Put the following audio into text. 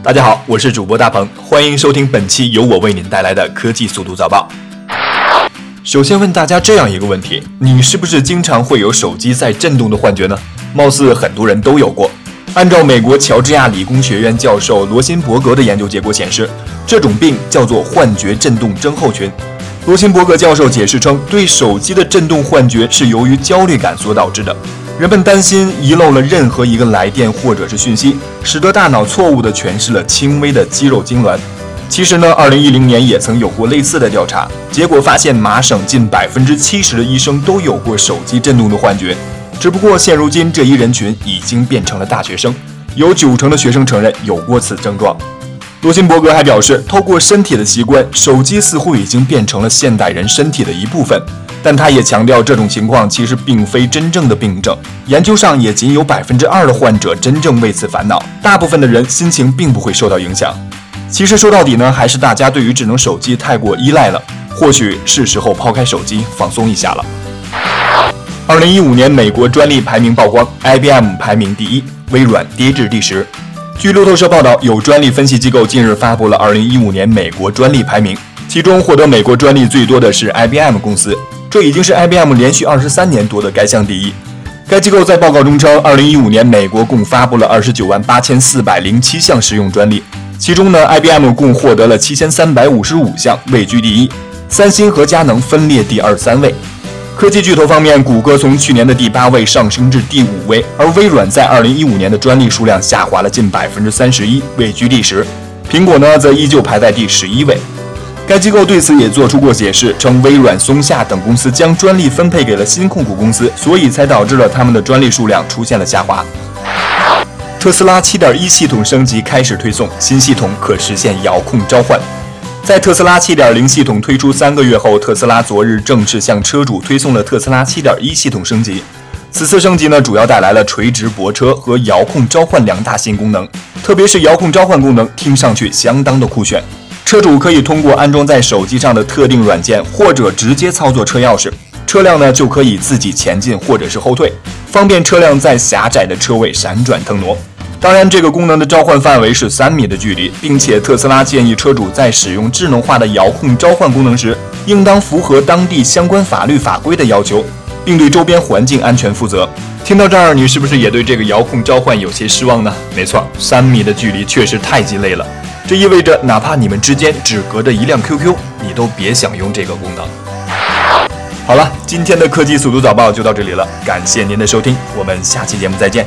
大家好，我是主播大鹏，欢迎收听本期由我为您带来的科技速度早报。首先问大家这样一个问题：你是不是经常会有手机在震动的幻觉呢？貌似很多人都有过。按照美国乔治亚理工学院教授罗辛伯格的研究结果显示，这种病叫做幻觉振动症候群。罗辛伯格教授解释称，对手机的震动幻觉是由于焦虑感所导致的。人们担心遗漏了任何一个来电或者是讯息，使得大脑错误地诠释了轻微的肌肉痉挛。其实呢，二零一零年也曾有过类似的调查，结果发现麻省近百分之七十的医生都有过手机震动的幻觉。只不过现如今这一人群已经变成了大学生，有九成的学生承认有过此症状。罗辛伯格还表示，透过身体的习惯，手机似乎已经变成了现代人身体的一部分。但他也强调，这种情况其实并非真正的病症。研究上也仅有百分之二的患者真正为此烦恼，大部分的人心情并不会受到影响。其实说到底呢，还是大家对于智能手机太过依赖了，或许是时候抛开手机放松一下了。二零一五年美国专利排名曝光，IBM 排名第一，微软跌至第十。据路透社报道，有专利分析机构近日发布了二零一五年美国专利排名，其中获得美国专利最多的是 IBM 公司。这已经是 IBM 连续二十三年夺得该项第一。该机构在报告中称，二零一五年美国共发布了二十九万八千四百零七项实用专利，其中呢，IBM 共获得了七千三百五十五项，位居第一。三星和佳能分列第二、三位。科技巨头方面，谷歌从去年的第八位上升至第五位，而微软在二零一五年的专利数量下滑了近百分之三十一，位居第十。苹果呢，则依旧排在第十一位。该机构对此也做出过解释，称微软、松下等公司将专利分配给了新控股公司，所以才导致了他们的专利数量出现了下滑。特斯拉7.1系统升级开始推送，新系统可实现遥控召唤。在特斯拉7.0系统推出三个月后，特斯拉昨日正式向车主推送了特斯拉7.1系统升级。此次升级呢，主要带来了垂直泊车和遥控召唤两大新功能，特别是遥控召唤功能，听上去相当的酷炫。车主可以通过安装在手机上的特定软件，或者直接操作车钥匙，车辆呢就可以自己前进或者是后退，方便车辆在狭窄的车位闪转腾挪。当然，这个功能的召唤范围是三米的距离，并且特斯拉建议车主在使用智能化的遥控召唤功能时，应当符合当地相关法律法规的要求，并对周边环境安全负责。听到这儿，你是不是也对这个遥控召唤有些失望呢？没错，三米的距离确实太鸡肋了。这意味着，哪怕你们之间只隔着一辆 QQ，你都别想用这个功能。好了，今天的科技速读早报就到这里了，感谢您的收听，我们下期节目再见。